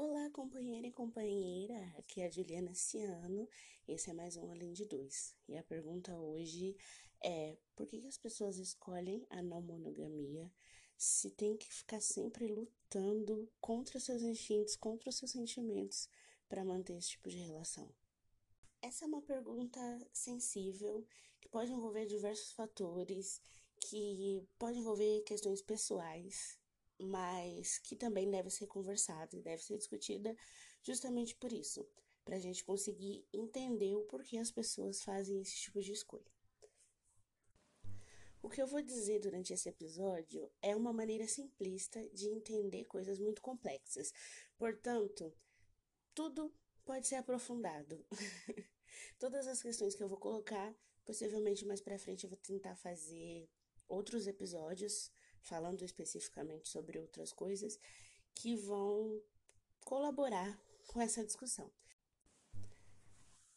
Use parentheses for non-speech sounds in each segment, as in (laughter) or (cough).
Olá, companheira e companheira, aqui é a Juliana Ciano, esse é mais um Além de Dois. E a pergunta hoje é: por que, as pessoas escolhem a não monogamia se tem que ficar sempre lutando contra seus instintos, contra os seus sentimentos para manter esse tipo de relação? Essa é uma pergunta sensível que pode envolver diversos fatores, que pode envolver questões pessoais, mas que também deve ser conversada e deve ser discutida justamente por isso, para a gente conseguir entender o porquê as pessoas fazem esse tipo de escolha. O que eu vou dizer durante esse episódio é uma maneira simplista de entender coisas muito complexas. Portanto, tudo pode ser aprofundado. (laughs) Todas as questões que eu vou colocar, possivelmente mais para frente eu vou tentar fazer outros episódios falando especificamente sobre outras coisas que vão colaborar com essa discussão.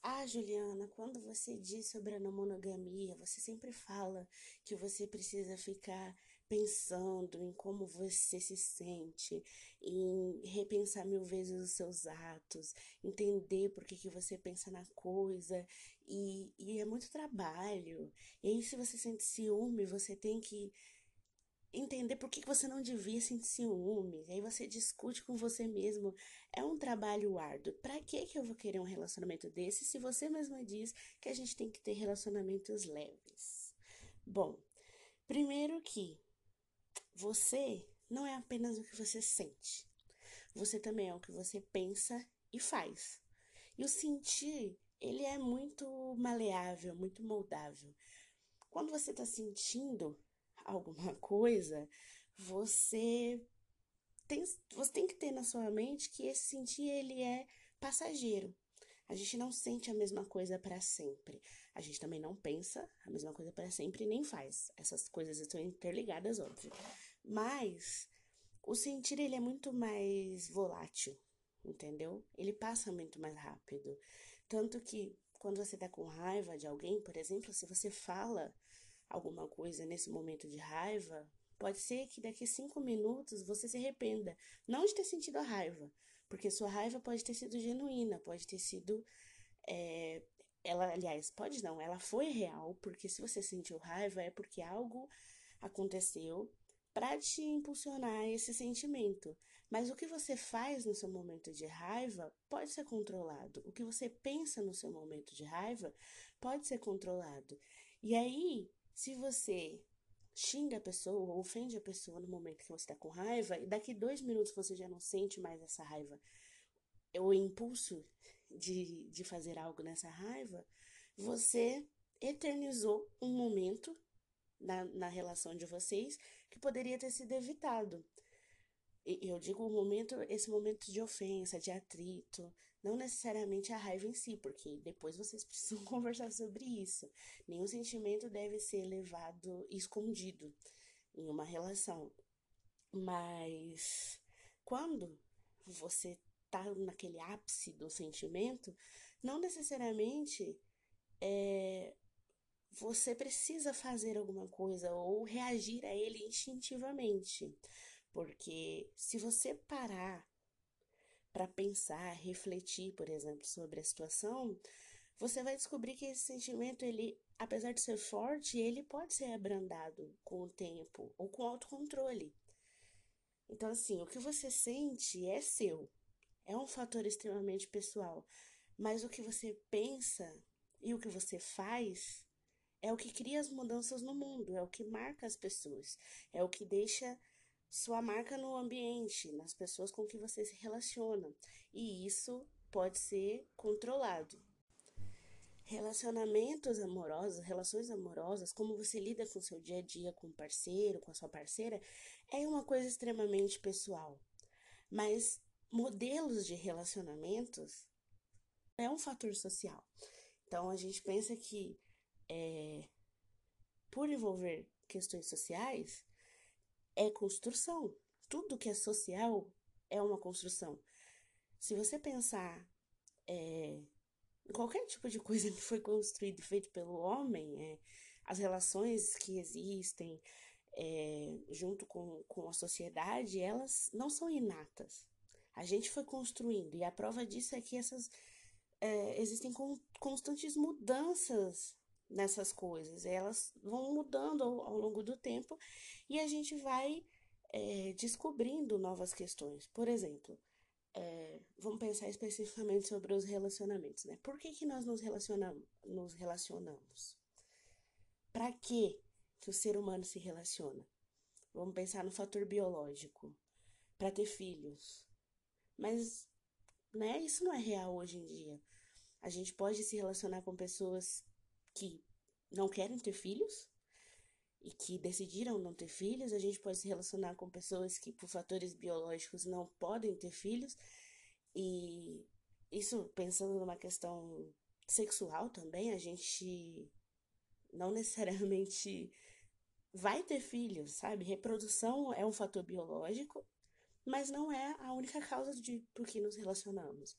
Ah, Juliana, quando você diz sobre a não monogamia, você sempre fala que você precisa ficar pensando em como você se sente, em repensar mil vezes os seus atos, entender por que, que você pensa na coisa, e, e é muito trabalho. E aí, se você sente ciúme, você tem que entender por que você não devia sentir ciúme. Aí você discute com você mesmo. É um trabalho árduo. Para que que eu vou querer um relacionamento desse se você mesma diz que a gente tem que ter relacionamentos leves? Bom, primeiro que você não é apenas o que você sente. Você também é o que você pensa e faz. E o sentir, ele é muito maleável, muito moldável. Quando você está sentindo, alguma (laughs) coisa, você tem, você tem que ter na sua mente que esse sentir ele é passageiro. A gente não sente a mesma coisa para sempre. A gente também não pensa a mesma coisa para sempre nem faz. Essas coisas estão interligadas, óbvio. Mas o sentir ele é muito mais volátil, entendeu? Ele passa muito mais rápido. Tanto que quando você tá com raiva de alguém, por exemplo, se você fala alguma coisa nesse momento de raiva, pode ser que daqui cinco minutos você se arrependa. Não de ter sentido a raiva, porque sua raiva pode ter sido genuína, pode ter sido. É, ela, aliás, pode não, ela foi real, porque se você sentiu raiva é porque algo aconteceu para te impulsionar esse sentimento. Mas o que você faz no seu momento de raiva pode ser controlado. O que você pensa no seu momento de raiva pode ser controlado. E aí, se você xinga a pessoa ou ofende a pessoa no momento que você está com raiva, e daqui dois minutos você já não sente mais essa raiva, o impulso de, de fazer algo nessa raiva, você eternizou um momento na, na relação de vocês que poderia ter sido evitado. Eu digo momento, esse momento de ofensa, de atrito, não necessariamente a raiva em si, porque depois vocês (laughs) precisam conversar sobre isso. Nenhum sentimento deve ser levado escondido em uma relação. Mas quando você tá naquele ápice do sentimento, não necessariamente é, você precisa fazer alguma coisa ou reagir a ele instintivamente. Porque se você parar para pensar, refletir, por exemplo, sobre a situação, você vai descobrir que esse sentimento, ele, apesar de ser forte, ele pode ser abrandado com o tempo ou com autocontrole. Então, assim, o que você sente é seu, é um fator extremamente pessoal, mas o que você pensa e o que você faz é o que cria as mudanças no mundo, é o que marca as pessoas, é o que deixa sua marca no ambiente, nas pessoas com que você se relaciona. E isso pode ser controlado. Relacionamentos amorosos, relações amorosas, como você lida com seu dia a dia com o parceiro, com a sua parceira, é uma coisa extremamente pessoal. Mas modelos de relacionamentos é um fator social. Então a gente pensa que é, por envolver questões sociais, é construção. Tudo que é social é uma construção. Se você pensar é, em qualquer tipo de coisa que foi construído e feito pelo homem, é, as relações que existem é, junto com, com a sociedade, elas não são inatas. A gente foi construindo, e a prova disso é que essas é, existem con constantes mudanças nessas coisas. Elas vão mudando ao, ao longo do tempo e a gente vai é, descobrindo novas questões. Por exemplo, é, vamos pensar especificamente sobre os relacionamentos, né? Por que, que nós nos relacionamos? Nos relacionamos? Para que que o ser humano se relaciona? Vamos pensar no fator biológico, para ter filhos. Mas, né, isso não é real hoje em dia. A gente pode se relacionar com pessoas que não querem ter filhos e que decidiram não ter filhos. A gente pode se relacionar com pessoas que, por fatores biológicos, não podem ter filhos. E isso pensando numa questão sexual também, a gente não necessariamente vai ter filhos, sabe? Reprodução é um fator biológico, mas não é a única causa de por que nos relacionamos.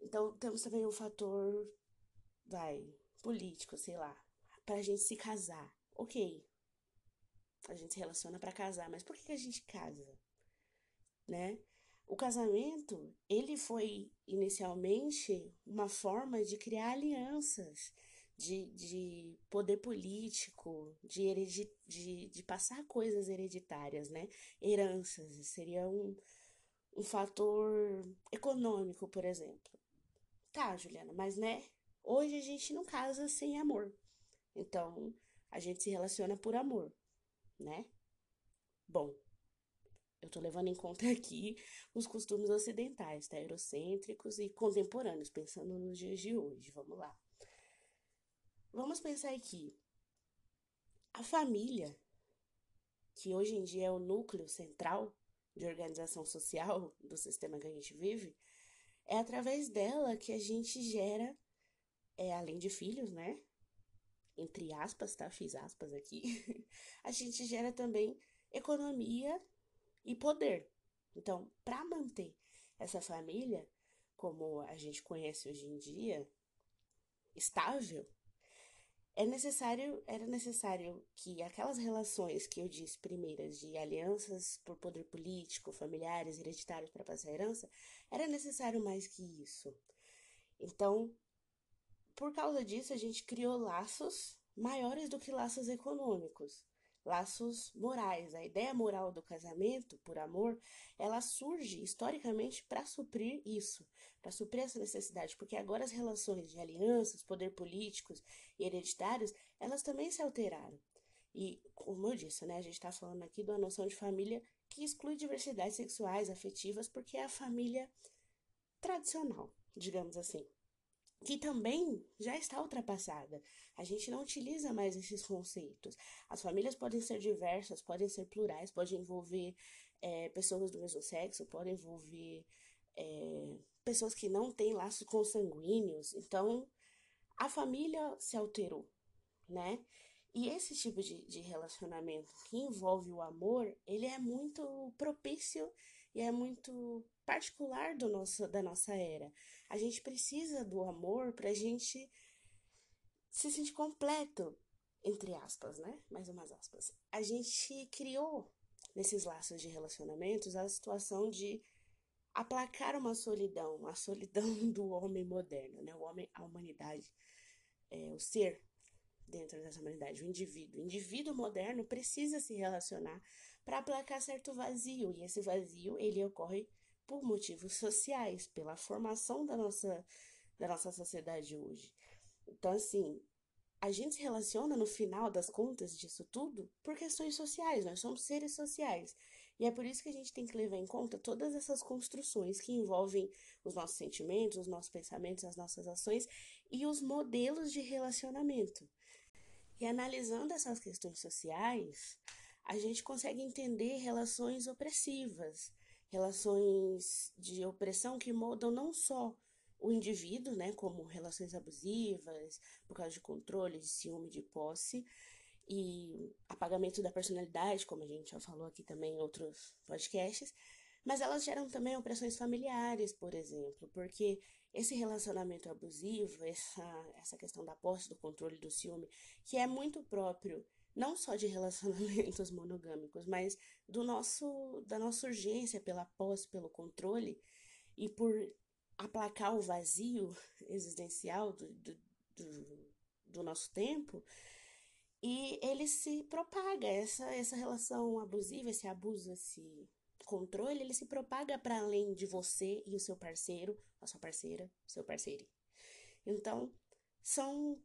Então, temos também um fator, vai, político, sei lá, pra gente se casar. Ok, a gente se relaciona para casar, mas por que a gente casa? Né? O casamento, ele foi inicialmente uma forma de criar alianças, de, de poder político, de, heredi de, de passar coisas hereditárias, né? Heranças, seria um, um fator econômico, por exemplo. Tá, Juliana, mas né? Hoje a gente não casa sem amor. Então, a gente se relaciona por amor, né? Bom, eu tô levando em conta (laughs) aqui os costumes ocidentais, tá? Eurocêntricos e contemporâneos, pensando nos dias de hoje. Vamos lá. Vamos pensar aqui. A família, que hoje em dia é o núcleo central de organização social do sistema que a gente vive, é através dela que a gente gera, é, além de filhos, né? Entre aspas, tá? Fiz aspas aqui. (laughs) a gente gera também economia e poder. Então, para manter essa família, como a gente conhece hoje em dia, estável, é necessário, era necessário que aquelas relações que eu disse primeiras de alianças por poder político, familiares, hereditários para passar a herança, era necessário mais que isso. Então, por causa disso, a gente criou laços maiores do que laços econômicos laços morais. A ideia moral do casamento, por amor, ela surge historicamente para suprir isso, para suprir essa necessidade, porque agora as relações de alianças, poder políticos e hereditários, elas também se alteraram. E, como eu disse, né, a gente está falando aqui de uma noção de família que exclui diversidades sexuais, afetivas, porque é a família tradicional, digamos assim que também já está ultrapassada. A gente não utiliza mais esses conceitos. As famílias podem ser diversas, podem ser plurais, podem envolver é, pessoas do mesmo sexo, podem envolver é, pessoas que não têm laços consanguíneos. Então, a família se alterou, né? E esse tipo de, de relacionamento que envolve o amor, ele é muito propício e é muito particular do nosso, da nossa era. A gente precisa do amor para a gente se sentir completo, entre aspas, né? Mais umas aspas. A gente criou nesses laços de relacionamentos a situação de aplacar uma solidão, a solidão (laughs) do homem moderno, né? O homem, a humanidade, é, o ser dentro dessa humanidade, o indivíduo. O indivíduo moderno precisa se relacionar para aplacar certo vazio, e esse vazio ele ocorre por motivos sociais, pela formação da nossa, da nossa sociedade hoje. Então, assim, a gente se relaciona no final das contas disso tudo por questões sociais, nós somos seres sociais. E é por isso que a gente tem que levar em conta todas essas construções que envolvem os nossos sentimentos, os nossos pensamentos, as nossas ações e os modelos de relacionamento. E analisando essas questões sociais, a gente consegue entender relações opressivas, relações de opressão que moldam não só o indivíduo, né, como relações abusivas, por causa de controle, de ciúme, de posse, e apagamento da personalidade, como a gente já falou aqui também em outros podcasts, mas elas geram também opressões familiares, por exemplo, porque esse relacionamento abusivo, essa, essa questão da posse, do controle, do ciúme, que é muito próprio não só de relacionamentos (laughs) monogâmicos, mas do nosso da nossa urgência pela posse, pelo controle e por aplacar o vazio (laughs) existencial do, do, do, do nosso tempo, e ele se propaga, essa, essa relação abusiva, esse abuso, esse controle, ele se propaga para além de você e o seu parceiro, a sua parceira, seu parceiro. Então, são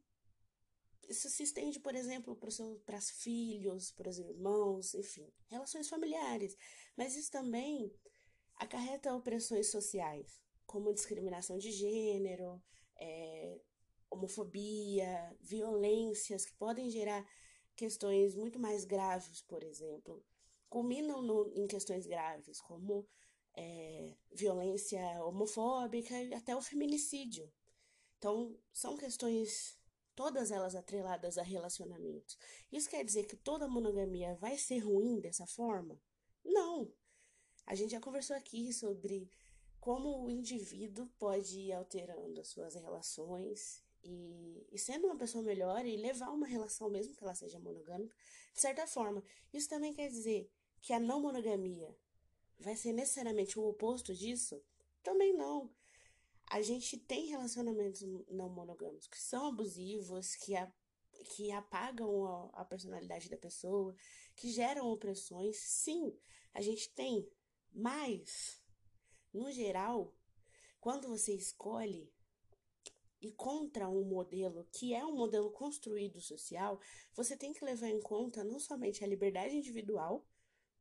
isso se estende, por exemplo, para os filhos, para os irmãos, enfim, relações familiares. Mas isso também acarreta opressões sociais, como discriminação de gênero, é, homofobia, violências que podem gerar questões muito mais graves, por exemplo, culminam no, em questões graves, como é, violência homofóbica e até o feminicídio. Então, são questões, todas elas atreladas a relacionamentos. Isso quer dizer que toda monogamia vai ser ruim dessa forma? Não! A gente já conversou aqui sobre como o indivíduo pode ir alterando as suas relações e, e, sendo uma pessoa melhor e levar uma relação, mesmo que ela seja monogâmica, de certa forma. Isso também quer dizer que a não monogamia vai ser necessariamente o oposto disso? Também não. A gente tem relacionamentos não monogâmicos que são abusivos, que, a, que apagam a, a personalidade da pessoa, que geram opressões. Sim, a gente tem. Mas, no geral, quando você escolhe e contra um modelo que é um modelo construído social, você tem que levar em conta não somente a liberdade individual,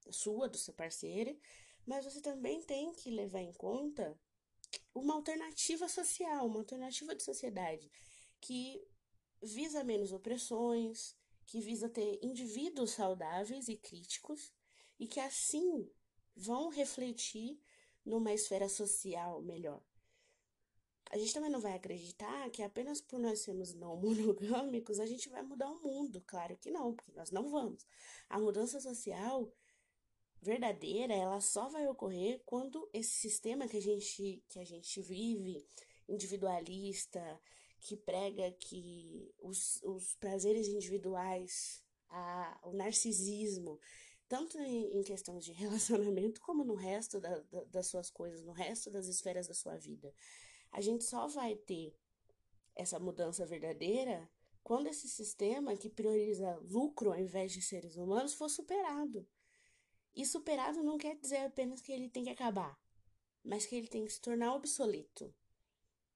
sua, do seu parceiro, mas você também tem que levar em conta uma alternativa social, uma alternativa de sociedade que visa menos opressões, que visa ter indivíduos saudáveis e críticos e que assim vão refletir numa esfera social melhor. A gente também não vai acreditar que apenas por nós sermos não (laughs) monogâmicos a gente vai mudar o mundo. Claro que não, porque nós não vamos. A mudança social verdadeira, ela só vai ocorrer quando esse sistema que a gente, que a gente vive, individualista, que prega que os, os prazeres individuais, a, o narcisismo, tanto em, em questões de (laughs) relacionamento como no resto da, da, das suas coisas, no resto das esferas da sua vida. A gente só vai ter essa mudança verdadeira quando esse sistema que prioriza lucro ao invés de seres humanos for superado. E superado não quer dizer apenas que ele tem que acabar, mas que ele tem que se tornar obsoleto,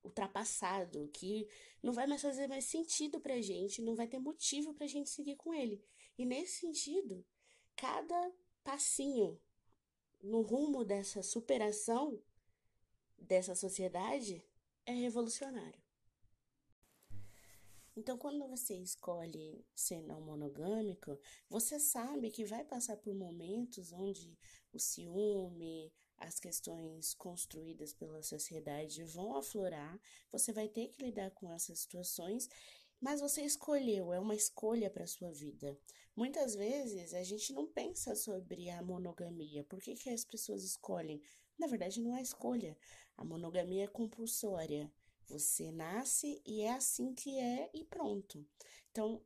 ultrapassado, que não vai mais fazer mais sentido pra gente, não vai ter motivo pra gente seguir com ele. E nesse sentido, cada passinho no rumo dessa superação dessa sociedade é revolucionário. Então, quando você escolhe ser não monogâmico, você sabe que vai passar por momentos onde o ciúme, as questões construídas pela sociedade vão aflorar, você vai ter que lidar com essas situações, mas você escolheu, é uma escolha para sua vida. Muitas vezes a gente não pensa sobre a monogamia. Por que, que as pessoas escolhem? Na verdade, não é escolha. A monogamia é compulsória. Você nasce e é assim que é e pronto. Então,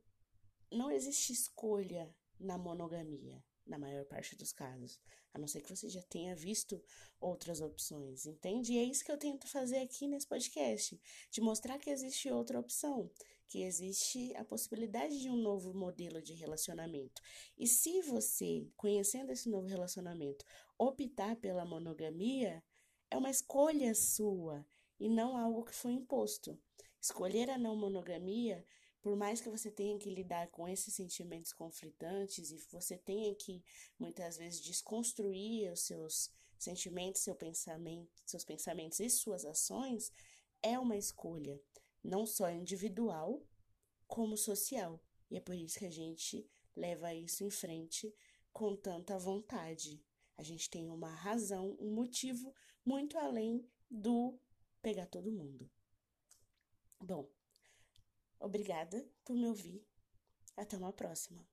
não existe escolha na monogamia, na maior parte dos casos. A não ser que você já tenha visto outras opções, entende? E é isso que eu tento fazer aqui nesse podcast, de mostrar que existe outra opção, que existe a possibilidade de um novo modelo de relacionamento. E se você, conhecendo esse novo relacionamento, optar pela monogamia, é uma escolha sua e não algo que foi imposto. Escolher a não monogamia, por mais que você tenha que lidar com esses sentimentos conflitantes e você tenha que muitas vezes desconstruir os seus sentimentos, seu pensamento, seus pensamentos e suas ações, é uma escolha, não só individual, como social. E é por isso que a gente leva isso em frente com tanta vontade. A gente tem uma razão, um motivo muito além do pegar todo mundo. Bom, obrigada por me ouvir. Até uma próxima.